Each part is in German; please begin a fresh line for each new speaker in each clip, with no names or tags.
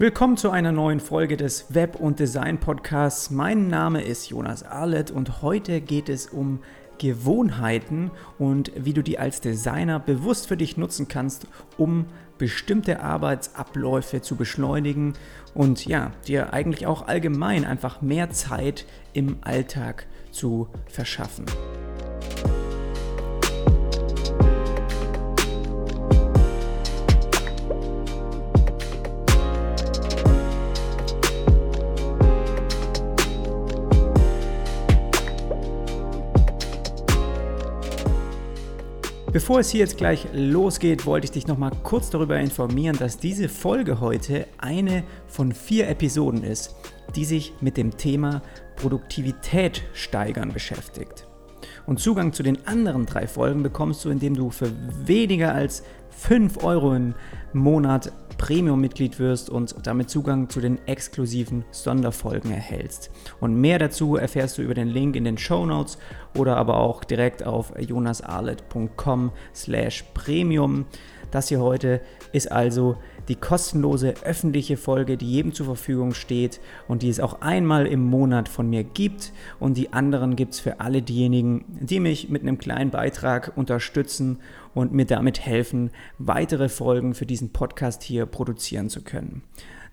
Willkommen zu einer neuen Folge des Web- und Design-Podcasts. Mein Name ist Jonas Arlett und heute geht es um Gewohnheiten und wie du die als Designer bewusst für dich nutzen kannst, um bestimmte Arbeitsabläufe zu beschleunigen und ja, dir eigentlich auch allgemein einfach mehr Zeit im Alltag zu verschaffen. Bevor es hier jetzt gleich losgeht, wollte ich dich noch mal kurz darüber informieren, dass diese Folge heute eine von vier Episoden ist, die sich mit dem Thema Produktivität steigern beschäftigt. Und Zugang zu den anderen drei Folgen bekommst du, indem du für weniger als 5 Euro im Monat Premium-Mitglied wirst und damit Zugang zu den exklusiven Sonderfolgen erhältst. Und mehr dazu erfährst du über den Link in den Show Notes oder aber auch direkt auf jonasarlet.com slash premium. Das hier heute ist also die kostenlose öffentliche Folge, die jedem zur Verfügung steht und die es auch einmal im Monat von mir gibt. Und die anderen gibt es für alle diejenigen, die mich mit einem kleinen Beitrag unterstützen und mir damit helfen, weitere Folgen für diesen Podcast hier produzieren zu können.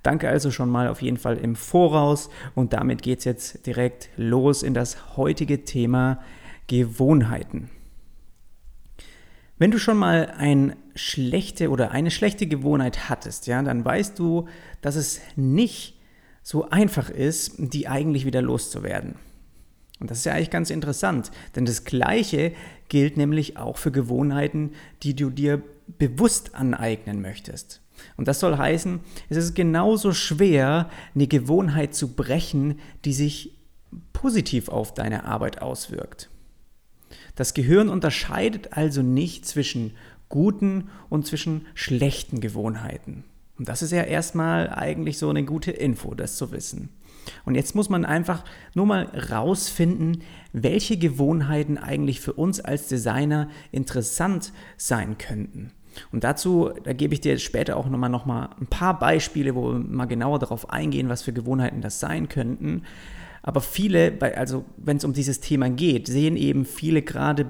Danke also schon mal auf jeden Fall im Voraus und damit geht es jetzt direkt los in das heutige Thema Gewohnheiten. Wenn du schon mal ein schlechte oder eine schlechte Gewohnheit hattest, ja, dann weißt du, dass es nicht so einfach ist, die eigentlich wieder loszuwerden. Und das ist ja eigentlich ganz interessant, denn das Gleiche gilt nämlich auch für Gewohnheiten, die du dir bewusst aneignen möchtest. Und das soll heißen, es ist genauso schwer, eine Gewohnheit zu brechen, die sich positiv auf deine Arbeit auswirkt. Das Gehirn unterscheidet also nicht zwischen guten und zwischen schlechten Gewohnheiten. Und das ist ja erstmal eigentlich so eine gute Info, das zu wissen. Und jetzt muss man einfach nur mal rausfinden, welche Gewohnheiten eigentlich für uns als Designer interessant sein könnten. Und dazu, da gebe ich dir später auch nochmal noch mal ein paar Beispiele, wo wir mal genauer darauf eingehen, was für Gewohnheiten das sein könnten. Aber viele, also wenn es um dieses Thema geht, sehen eben viele gerade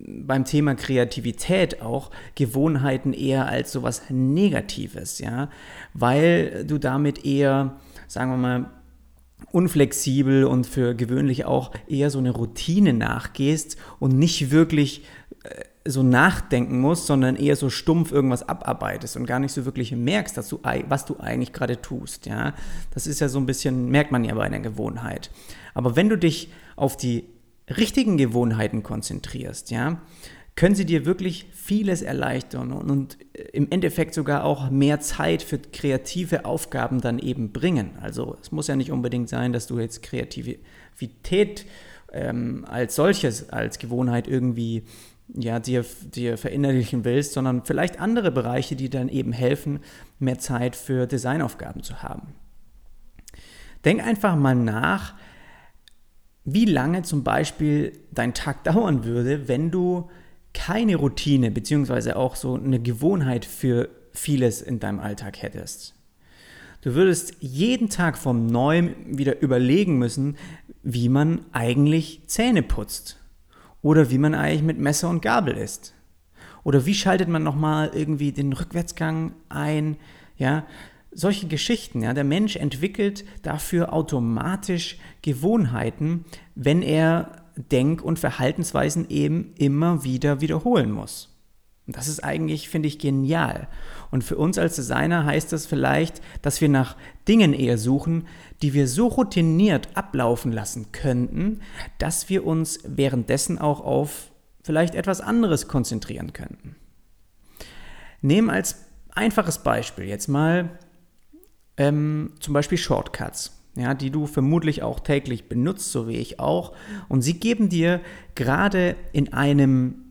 beim Thema Kreativität auch Gewohnheiten eher als sowas Negatives, ja, weil du damit eher, sagen wir mal, unflexibel und für gewöhnlich auch eher so eine Routine nachgehst und nicht wirklich äh, so nachdenken musst, sondern eher so stumpf irgendwas abarbeitest und gar nicht so wirklich merkst, dass du, was du eigentlich gerade tust. Ja? Das ist ja so ein bisschen, merkt man ja bei einer Gewohnheit. Aber wenn du dich auf die richtigen Gewohnheiten konzentrierst, ja, können sie dir wirklich vieles erleichtern und, und, im Endeffekt sogar auch mehr Zeit für kreative Aufgaben dann eben bringen. Also es muss ja nicht unbedingt sein, dass du jetzt Kreativität ähm, als solches, als Gewohnheit irgendwie ja, dir, dir verinnerlichen willst, sondern vielleicht andere Bereiche, die dann eben helfen, mehr Zeit für Designaufgaben zu haben. Denk einfach mal nach, wie lange zum Beispiel dein Tag dauern würde, wenn du keine Routine bzw. auch so eine Gewohnheit für vieles in deinem Alltag hättest. Du würdest jeden Tag vom Neuem wieder überlegen müssen, wie man eigentlich Zähne putzt oder wie man eigentlich mit Messer und Gabel isst. Oder wie schaltet man nochmal irgendwie den Rückwärtsgang ein? Ja, solche Geschichten. Ja, der Mensch entwickelt dafür automatisch Gewohnheiten, wenn er Denk- und Verhaltensweisen eben immer wieder wiederholen muss. Und das ist eigentlich, finde ich, genial. Und für uns als Designer heißt das vielleicht, dass wir nach Dingen eher suchen, die wir so routiniert ablaufen lassen könnten, dass wir uns währenddessen auch auf vielleicht etwas anderes konzentrieren könnten. Nehmen als einfaches Beispiel jetzt mal ähm, zum Beispiel Shortcuts ja, die du vermutlich auch täglich benutzt, so wie ich auch. Und sie geben dir gerade in einem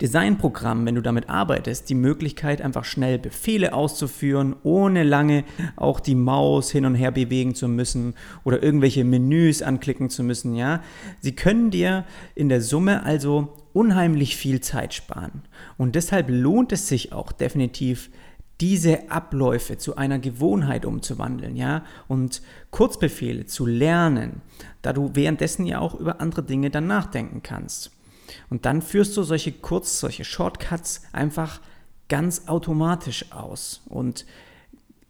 Designprogramm, wenn du damit arbeitest, die Möglichkeit, einfach schnell Befehle auszuführen, ohne lange auch die Maus hin und her bewegen zu müssen oder irgendwelche Menüs anklicken zu müssen. Ja, sie können dir in der Summe also unheimlich viel Zeit sparen. Und deshalb lohnt es sich auch definitiv, diese Abläufe zu einer Gewohnheit umzuwandeln, ja, und Kurzbefehle zu lernen, da du währenddessen ja auch über andere Dinge dann nachdenken kannst. Und dann führst du solche Kurz-, solche Shortcuts einfach ganz automatisch aus und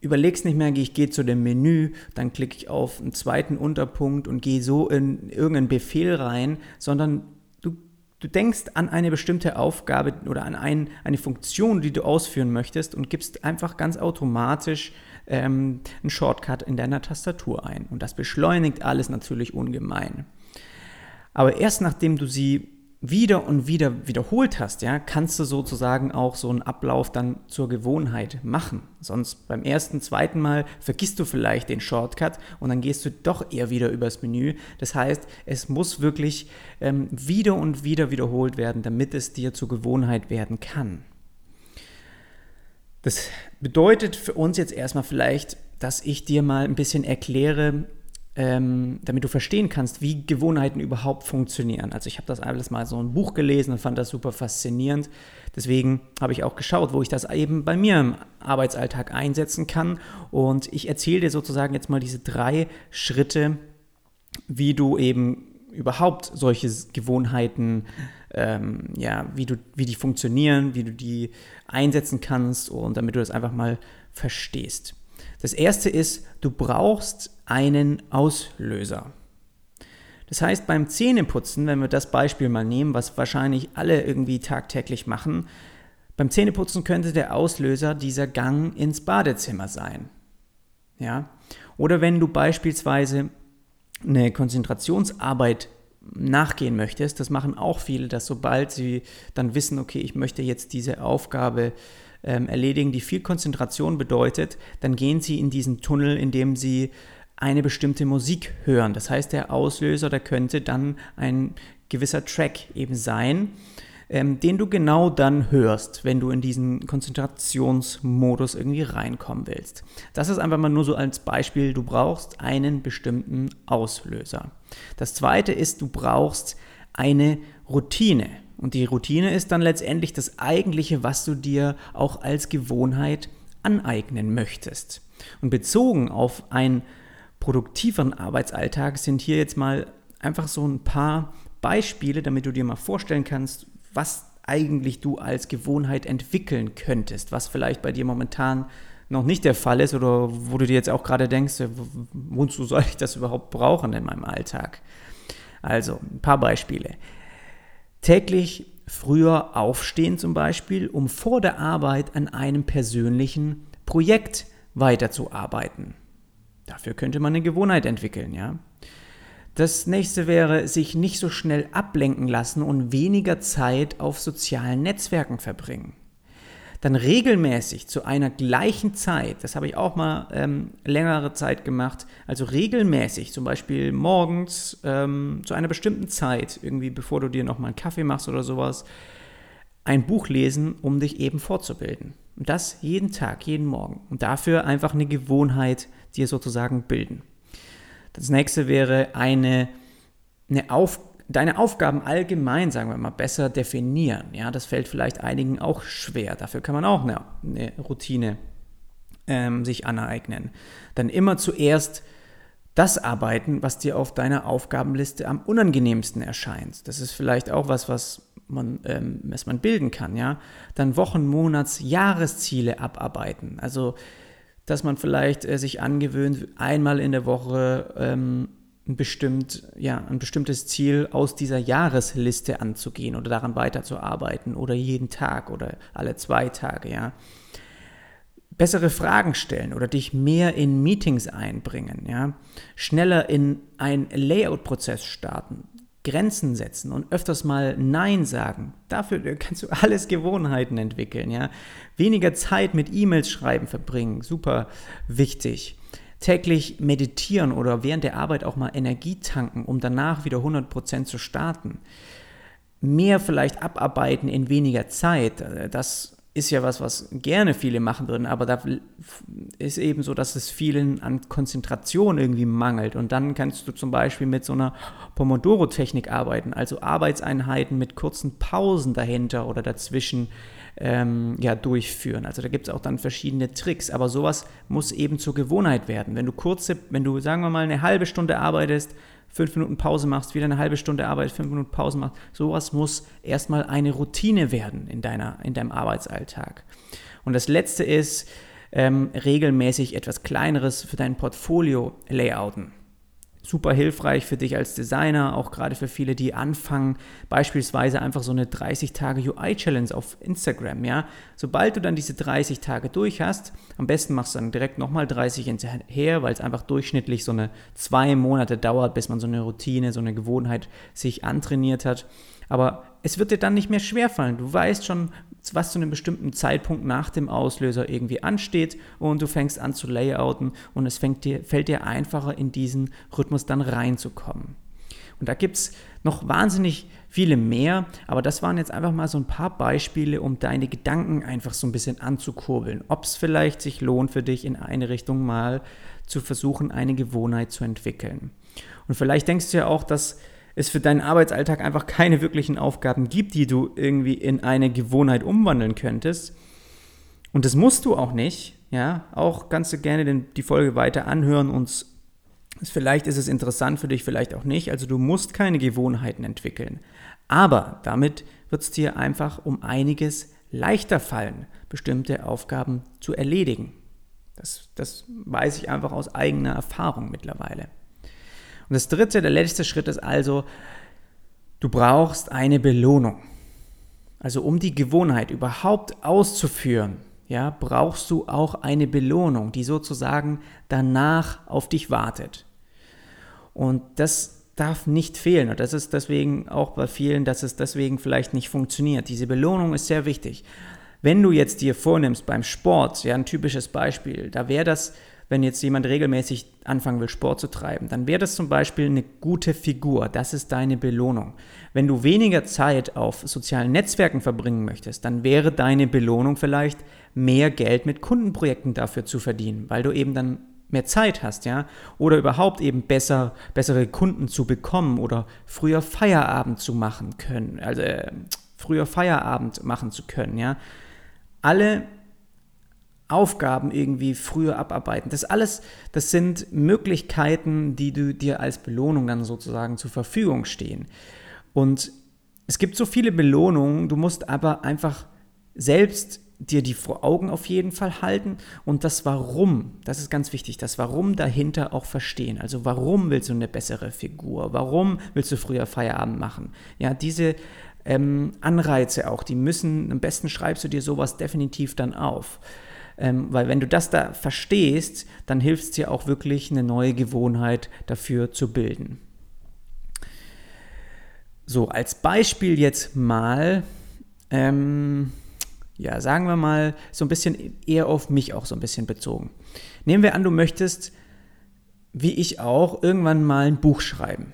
überlegst nicht mehr, ich gehe zu dem Menü, dann klicke ich auf einen zweiten Unterpunkt und gehe so in irgendeinen Befehl rein, sondern du, denkst an eine bestimmte Aufgabe oder an ein, eine Funktion, die du ausführen möchtest und gibst einfach ganz automatisch ähm, einen Shortcut in deiner Tastatur ein. Und das beschleunigt alles natürlich ungemein. Aber erst nachdem du sie wieder und wieder wiederholt hast, ja, kannst du sozusagen auch so einen Ablauf dann zur Gewohnheit machen. Sonst beim ersten, zweiten Mal vergisst du vielleicht den Shortcut und dann gehst du doch eher wieder übers Menü. Das heißt, es muss wirklich ähm, wieder und wieder wiederholt werden, damit es dir zur Gewohnheit werden kann. Das bedeutet für uns jetzt erstmal vielleicht, dass ich dir mal ein bisschen erkläre, ähm, damit du verstehen kannst, wie Gewohnheiten überhaupt funktionieren. Also ich habe das alles mal so ein Buch gelesen und fand das super faszinierend. Deswegen habe ich auch geschaut, wo ich das eben bei mir im Arbeitsalltag einsetzen kann. Und ich erzähle dir sozusagen jetzt mal diese drei Schritte, wie du eben überhaupt solche Gewohnheiten, ähm, ja, wie, du, wie die funktionieren, wie du die einsetzen kannst und damit du das einfach mal verstehst. Das erste ist, du brauchst einen Auslöser. Das heißt, beim Zähneputzen, wenn wir das Beispiel mal nehmen, was wahrscheinlich alle irgendwie tagtäglich machen, beim Zähneputzen könnte der Auslöser dieser Gang ins Badezimmer sein. Ja? Oder wenn du beispielsweise eine Konzentrationsarbeit nachgehen möchtest, das machen auch viele, dass sobald sie dann wissen, okay, ich möchte jetzt diese Aufgabe ähm, erledigen, die viel Konzentration bedeutet, dann gehen sie in diesen Tunnel, in dem sie eine bestimmte Musik hören. Das heißt, der Auslöser, der könnte dann ein gewisser Track eben sein, ähm, den du genau dann hörst, wenn du in diesen Konzentrationsmodus irgendwie reinkommen willst. Das ist einfach mal nur so als Beispiel, du brauchst einen bestimmten Auslöser. Das zweite ist, du brauchst eine Routine. Und die Routine ist dann letztendlich das eigentliche, was du dir auch als Gewohnheit aneignen möchtest. Und bezogen auf ein produktiveren Arbeitsalltag sind hier jetzt mal einfach so ein paar Beispiele, damit du dir mal vorstellen kannst, was eigentlich du als Gewohnheit entwickeln könntest, was vielleicht bei dir momentan noch nicht der Fall ist oder wo du dir jetzt auch gerade denkst, wozu soll ich das überhaupt brauchen in meinem Alltag? Also ein paar Beispiele. Täglich früher aufstehen zum Beispiel, um vor der Arbeit an einem persönlichen Projekt weiterzuarbeiten. Dafür könnte man eine Gewohnheit entwickeln, ja. Das nächste wäre, sich nicht so schnell ablenken lassen und weniger Zeit auf sozialen Netzwerken verbringen. Dann regelmäßig zu einer gleichen Zeit, das habe ich auch mal ähm, längere Zeit gemacht, also regelmäßig, zum Beispiel morgens ähm, zu einer bestimmten Zeit, irgendwie bevor du dir nochmal einen Kaffee machst oder sowas, ein Buch lesen, um dich eben fortzubilden. Und das jeden Tag, jeden Morgen. Und dafür einfach eine Gewohnheit dir sozusagen bilden. Das nächste wäre eine, eine Auf, deine Aufgaben allgemein, sagen wir mal, besser definieren. Ja, das fällt vielleicht einigen auch schwer. Dafür kann man auch eine, eine Routine ähm, sich aneignen. Dann immer zuerst das arbeiten, was dir auf deiner Aufgabenliste am unangenehmsten erscheint. Das ist vielleicht auch was, was man, ähm, was man bilden kann, ja. Dann Wochen, Monats, Jahresziele abarbeiten. Also, dass man vielleicht äh, sich angewöhnt, einmal in der Woche ähm, ein, bestimmt, ja, ein bestimmtes Ziel aus dieser Jahresliste anzugehen oder daran weiterzuarbeiten oder jeden Tag oder alle zwei Tage, ja. Bessere Fragen stellen oder dich mehr in Meetings einbringen, ja, schneller in einen Layout-Prozess starten, Grenzen setzen und öfters mal Nein sagen. Dafür kannst du alles Gewohnheiten entwickeln, ja. Weniger Zeit mit E-Mails schreiben verbringen, super wichtig. Täglich meditieren oder während der Arbeit auch mal Energie tanken, um danach wieder 100% zu starten. Mehr vielleicht abarbeiten in weniger Zeit, das ist ja was, was gerne viele machen würden, aber da ist eben so, dass es vielen an Konzentration irgendwie mangelt. Und dann kannst du zum Beispiel mit so einer Pomodoro-Technik arbeiten, also Arbeitseinheiten mit kurzen Pausen dahinter oder dazwischen ähm, ja, durchführen. Also da gibt es auch dann verschiedene Tricks, aber sowas muss eben zur Gewohnheit werden. Wenn du kurze, wenn du sagen wir mal eine halbe Stunde arbeitest, fünf Minuten Pause machst, wieder eine halbe Stunde Arbeit, fünf Minuten Pause machst. Sowas muss erstmal eine Routine werden in, deiner, in deinem Arbeitsalltag. Und das letzte ist, ähm, regelmäßig etwas Kleineres für dein Portfolio layouten super hilfreich für dich als Designer, auch gerade für viele, die anfangen, beispielsweise einfach so eine 30 Tage UI-Challenge auf Instagram, ja. Sobald du dann diese 30 Tage durch hast, am besten machst du dann direkt nochmal 30 hinterher, weil es einfach durchschnittlich so eine zwei Monate dauert, bis man so eine Routine, so eine Gewohnheit sich antrainiert hat. Aber es wird dir dann nicht mehr schwerfallen. Du weißt schon, was zu einem bestimmten Zeitpunkt nach dem Auslöser irgendwie ansteht und du fängst an zu layouten und es dir, fällt dir einfacher, in diesen Rhythmus dann reinzukommen. Und da gibt es noch wahnsinnig viele mehr, aber das waren jetzt einfach mal so ein paar Beispiele, um deine Gedanken einfach so ein bisschen anzukurbeln. Ob es vielleicht sich lohnt für dich in eine Richtung mal zu versuchen, eine Gewohnheit zu entwickeln. Und vielleicht denkst du ja auch, dass es für deinen Arbeitsalltag einfach keine wirklichen Aufgaben gibt, die du irgendwie in eine Gewohnheit umwandeln könntest. Und das musst du auch nicht. Ja, auch kannst du gerne den, die Folge weiter anhören und vielleicht ist es interessant für dich, vielleicht auch nicht. Also du musst keine Gewohnheiten entwickeln. Aber damit wird es dir einfach um einiges leichter fallen, bestimmte Aufgaben zu erledigen. Das, das weiß ich einfach aus eigener Erfahrung mittlerweile. Und das dritte, der letzte Schritt ist also, du brauchst eine Belohnung. Also um die Gewohnheit überhaupt auszuführen, ja, brauchst du auch eine Belohnung, die sozusagen danach auf dich wartet. Und das darf nicht fehlen. Und das ist deswegen auch bei vielen, dass es deswegen vielleicht nicht funktioniert. Diese Belohnung ist sehr wichtig. Wenn du jetzt dir vornimmst beim Sport, ja, ein typisches Beispiel, da wäre das wenn jetzt jemand regelmäßig anfangen will, Sport zu treiben, dann wäre das zum Beispiel eine gute Figur. Das ist deine Belohnung. Wenn du weniger Zeit auf sozialen Netzwerken verbringen möchtest, dann wäre deine Belohnung vielleicht mehr Geld mit Kundenprojekten dafür zu verdienen, weil du eben dann mehr Zeit hast, ja, oder überhaupt eben besser, bessere Kunden zu bekommen oder früher Feierabend zu machen können, also äh, früher Feierabend machen zu können, ja. Alle Aufgaben irgendwie früher abarbeiten. Das alles, das sind Möglichkeiten, die du dir als Belohnung dann sozusagen zur Verfügung stehen. Und es gibt so viele Belohnungen, du musst aber einfach selbst dir die vor Augen auf jeden Fall halten und das Warum, das ist ganz wichtig, das Warum dahinter auch verstehen. Also warum willst du eine bessere Figur? Warum willst du früher Feierabend machen? Ja, diese ähm, Anreize auch, die müssen, am besten schreibst du dir sowas definitiv dann auf. Ähm, weil wenn du das da verstehst, dann hilft es dir auch wirklich, eine neue Gewohnheit dafür zu bilden. So, als Beispiel jetzt mal, ähm, ja, sagen wir mal, so ein bisschen eher auf mich auch so ein bisschen bezogen. Nehmen wir an, du möchtest, wie ich auch, irgendwann mal ein Buch schreiben.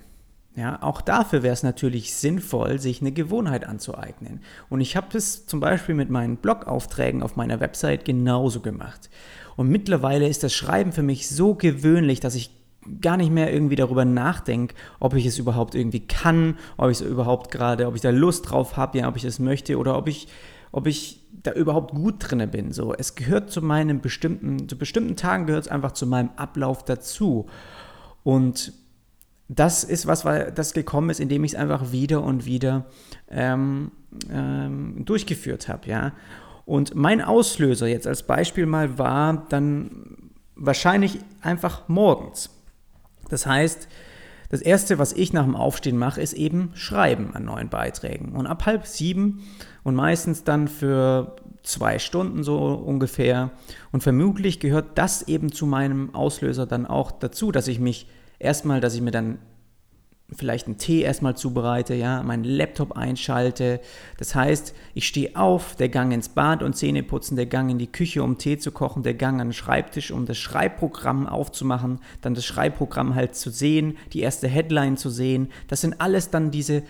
Ja, auch dafür wäre es natürlich sinnvoll, sich eine Gewohnheit anzueignen. Und ich habe es zum Beispiel mit meinen Blogaufträgen auf meiner Website genauso gemacht. Und mittlerweile ist das Schreiben für mich so gewöhnlich, dass ich gar nicht mehr irgendwie darüber nachdenke, ob ich es überhaupt irgendwie kann, ob ich es überhaupt gerade, ob ich da Lust drauf habe, ja, ob ich es möchte oder ob ich, ob ich da überhaupt gut drinne bin. So, es gehört zu meinem bestimmten, zu bestimmten Tagen gehört es einfach zu meinem Ablauf dazu. Und das ist was, weil das gekommen ist, indem ich es einfach wieder und wieder ähm, ähm, durchgeführt habe, ja. Und mein Auslöser jetzt als Beispiel mal war dann wahrscheinlich einfach morgens. Das heißt, das erste, was ich nach dem Aufstehen mache, ist eben Schreiben an neuen Beiträgen. Und ab halb sieben und meistens dann für zwei Stunden so ungefähr. Und vermutlich gehört das eben zu meinem Auslöser dann auch dazu, dass ich mich erstmal, dass ich mir dann vielleicht einen Tee erstmal zubereite, ja, meinen Laptop einschalte. Das heißt, ich stehe auf, der Gang ins Bad und Zähne putzen, der Gang in die Küche, um Tee zu kochen, der Gang an den Schreibtisch, um das Schreibprogramm aufzumachen, dann das Schreibprogramm halt zu sehen, die erste Headline zu sehen. Das sind alles dann diese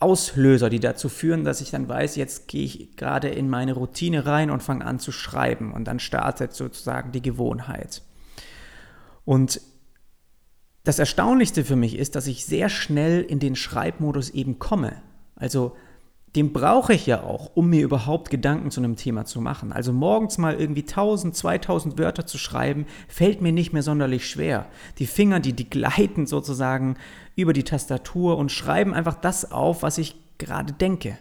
Auslöser, die dazu führen, dass ich dann weiß, jetzt gehe ich gerade in meine Routine rein und fange an zu schreiben und dann startet sozusagen die Gewohnheit. Und das Erstaunlichste für mich ist, dass ich sehr schnell in den Schreibmodus eben komme. Also den brauche ich ja auch, um mir überhaupt Gedanken zu einem Thema zu machen. Also morgens mal irgendwie 1000, 2000 Wörter zu schreiben, fällt mir nicht mehr sonderlich schwer. Die Finger, die, die gleiten sozusagen über die Tastatur und schreiben einfach das auf, was ich gerade denke.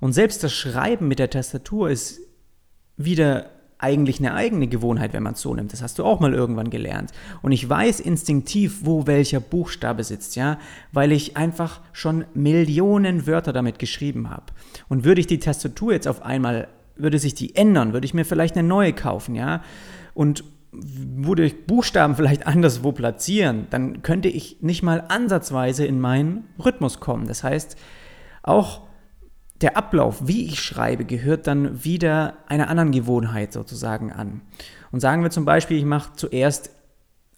Und selbst das Schreiben mit der Tastatur ist wieder eigentlich eine eigene Gewohnheit, wenn man es so nimmt. Das hast du auch mal irgendwann gelernt. Und ich weiß instinktiv, wo welcher Buchstabe sitzt, ja, weil ich einfach schon Millionen Wörter damit geschrieben habe. Und würde ich die Tastatur jetzt auf einmal, würde sich die ändern, würde ich mir vielleicht eine neue kaufen, ja, und würde ich Buchstaben vielleicht anderswo platzieren, dann könnte ich nicht mal ansatzweise in meinen Rhythmus kommen. Das heißt, auch der Ablauf, wie ich schreibe, gehört dann wieder einer anderen Gewohnheit sozusagen an. Und sagen wir zum Beispiel, ich mache zuerst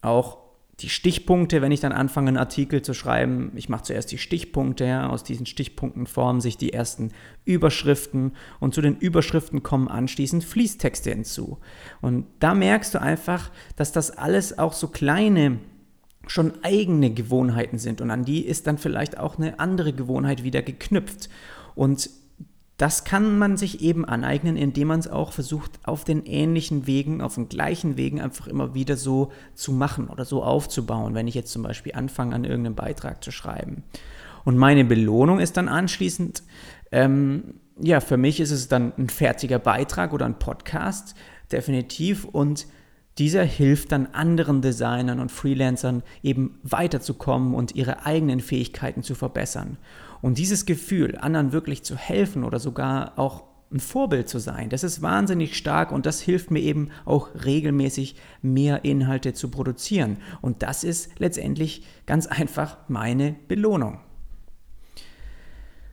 auch die Stichpunkte, wenn ich dann anfange, einen Artikel zu schreiben. Ich mache zuerst die Stichpunkte, ja, aus diesen Stichpunkten formen sich die ersten Überschriften und zu den Überschriften kommen anschließend Fließtexte hinzu. Und da merkst du einfach, dass das alles auch so kleine schon eigene Gewohnheiten sind und an die ist dann vielleicht auch eine andere Gewohnheit wieder geknüpft. Und das kann man sich eben aneignen, indem man es auch versucht, auf den ähnlichen Wegen, auf den gleichen Wegen einfach immer wieder so zu machen oder so aufzubauen, wenn ich jetzt zum Beispiel anfange, an irgendeinem Beitrag zu schreiben. Und meine Belohnung ist dann anschließend, ähm, ja, für mich ist es dann ein fertiger Beitrag oder ein Podcast, definitiv. Und dieser hilft dann anderen Designern und Freelancern eben weiterzukommen und ihre eigenen Fähigkeiten zu verbessern. Und dieses Gefühl, anderen wirklich zu helfen oder sogar auch ein Vorbild zu sein, das ist wahnsinnig stark und das hilft mir eben auch regelmäßig mehr Inhalte zu produzieren. Und das ist letztendlich ganz einfach meine Belohnung.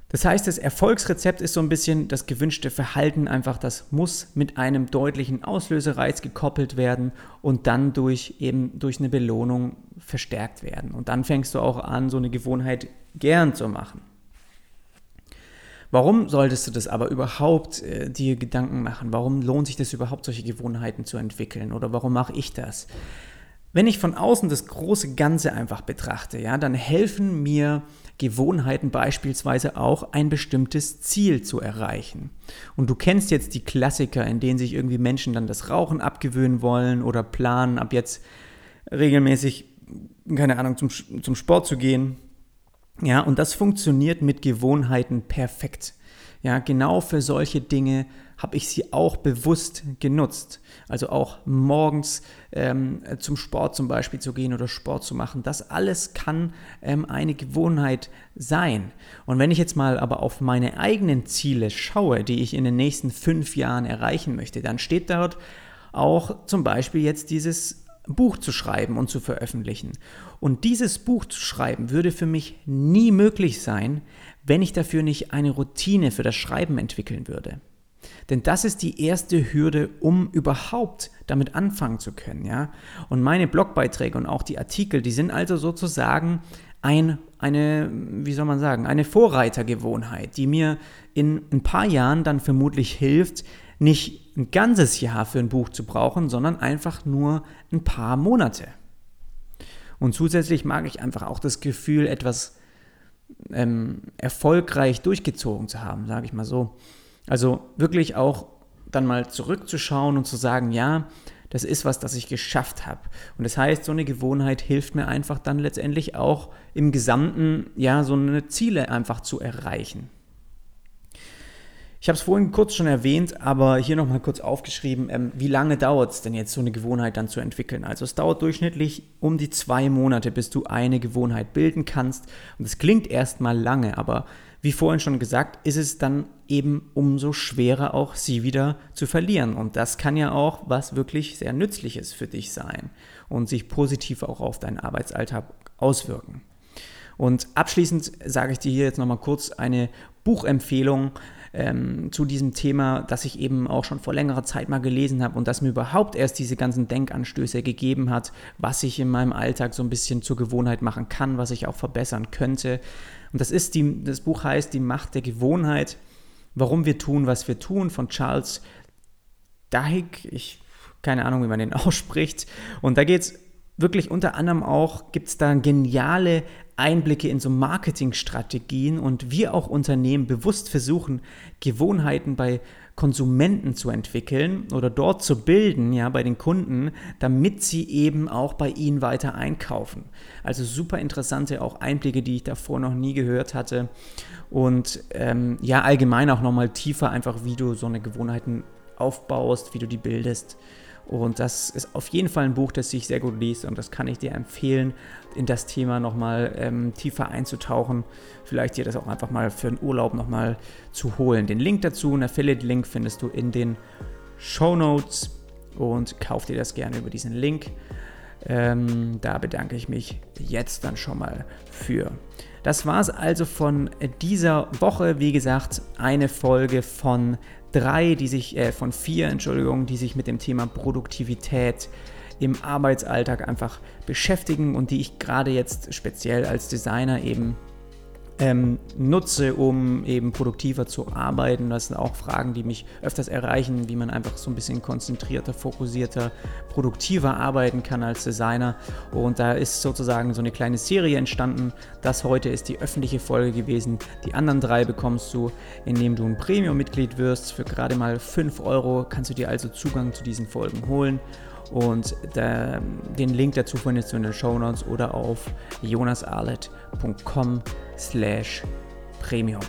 Das heißt, das Erfolgsrezept ist so ein bisschen das gewünschte Verhalten, einfach das muss mit einem deutlichen Auslösereiz gekoppelt werden und dann durch eben durch eine Belohnung verstärkt werden. Und dann fängst du auch an, so eine Gewohnheit gern zu machen. Warum solltest du das aber überhaupt äh, dir Gedanken machen? Warum lohnt sich das überhaupt, solche Gewohnheiten zu entwickeln? Oder warum mache ich das? Wenn ich von außen das große Ganze einfach betrachte, ja, dann helfen mir Gewohnheiten beispielsweise auch ein bestimmtes Ziel zu erreichen. Und du kennst jetzt die Klassiker, in denen sich irgendwie Menschen dann das Rauchen abgewöhnen wollen oder planen, ab jetzt regelmäßig, keine Ahnung, zum, zum Sport zu gehen ja, und das funktioniert mit Gewohnheiten perfekt. Ja, genau für solche Dinge habe ich sie auch bewusst genutzt. Also auch morgens ähm, zum Sport zum Beispiel zu gehen oder Sport zu machen. Das alles kann ähm, eine Gewohnheit sein. Und wenn ich jetzt mal aber auf meine eigenen Ziele schaue, die ich in den nächsten fünf Jahren erreichen möchte, dann steht dort auch zum Beispiel jetzt dieses Buch zu schreiben und zu veröffentlichen. Und dieses Buch zu schreiben würde für mich nie möglich sein, wenn ich dafür nicht eine Routine für das Schreiben entwickeln würde. Denn das ist die erste Hürde, um überhaupt damit anfangen zu können, ja. Und meine Blogbeiträge und auch die Artikel, die sind also sozusagen ein, eine, wie soll man sagen, eine Vorreitergewohnheit, die mir in ein paar Jahren dann vermutlich hilft, nicht ein ganzes Jahr für ein Buch zu brauchen, sondern einfach nur ein paar Monate. Und zusätzlich mag ich einfach auch das Gefühl, etwas ähm, erfolgreich durchgezogen zu haben, sage ich mal so. Also wirklich auch dann mal zurückzuschauen und zu sagen, ja, das ist was, das ich geschafft habe. Und das heißt, so eine Gewohnheit hilft mir einfach dann letztendlich auch im Gesamten, ja, so eine Ziele einfach zu erreichen. Ich habe es vorhin kurz schon erwähnt, aber hier nochmal kurz aufgeschrieben, ähm, wie lange dauert es denn jetzt, so eine Gewohnheit dann zu entwickeln? Also es dauert durchschnittlich um die zwei Monate, bis du eine Gewohnheit bilden kannst. Und es klingt erstmal lange, aber wie vorhin schon gesagt, ist es dann eben umso schwerer auch sie wieder zu verlieren. Und das kann ja auch was wirklich sehr Nützliches für dich sein und sich positiv auch auf deinen Arbeitsalltag auswirken. Und abschließend sage ich dir hier jetzt nochmal kurz eine Buchempfehlung ähm, zu diesem Thema, das ich eben auch schon vor längerer Zeit mal gelesen habe und das mir überhaupt erst diese ganzen Denkanstöße gegeben hat, was ich in meinem Alltag so ein bisschen zur Gewohnheit machen kann, was ich auch verbessern könnte. Und das ist die, das Buch heißt Die Macht der Gewohnheit, warum wir tun, was wir tun, von Charles Duhigg. Ich keine Ahnung, wie man den ausspricht. Und da geht es wirklich unter anderem auch, gibt es da geniale Einblicke in so Marketingstrategien und wie auch Unternehmen bewusst versuchen, Gewohnheiten bei Konsumenten zu entwickeln oder dort zu bilden, ja, bei den Kunden, damit sie eben auch bei ihnen weiter einkaufen. Also super interessante auch Einblicke, die ich davor noch nie gehört hatte. Und ähm, ja, allgemein auch nochmal tiefer einfach, wie du so eine Gewohnheiten aufbaust, wie du die bildest. Und das ist auf jeden Fall ein Buch, das sich sehr gut liest und das kann ich dir empfehlen, in das Thema nochmal ähm, tiefer einzutauchen. Vielleicht dir das auch einfach mal für einen Urlaub nochmal zu holen. Den Link dazu, einen Affiliate-Link findest du in den Show Notes und kauf dir das gerne über diesen Link. Ähm, da bedanke ich mich jetzt dann schon mal für. Das war es also von dieser Woche. Wie gesagt, eine Folge von drei, die sich, äh, von vier, Entschuldigung, die sich mit dem Thema Produktivität im Arbeitsalltag einfach beschäftigen und die ich gerade jetzt speziell als Designer eben ähm, nutze, um eben produktiver zu arbeiten. Das sind auch Fragen, die mich öfters erreichen, wie man einfach so ein bisschen konzentrierter, fokussierter, produktiver arbeiten kann als Designer. Und da ist sozusagen so eine kleine Serie entstanden. Das heute ist die öffentliche Folge gewesen. Die anderen drei bekommst du, indem du ein Premium-Mitglied wirst. Für gerade mal 5 Euro kannst du dir also Zugang zu diesen Folgen holen. Und der, den Link dazu findest du in den Show Notes oder auf jonasarlet.com slash premium.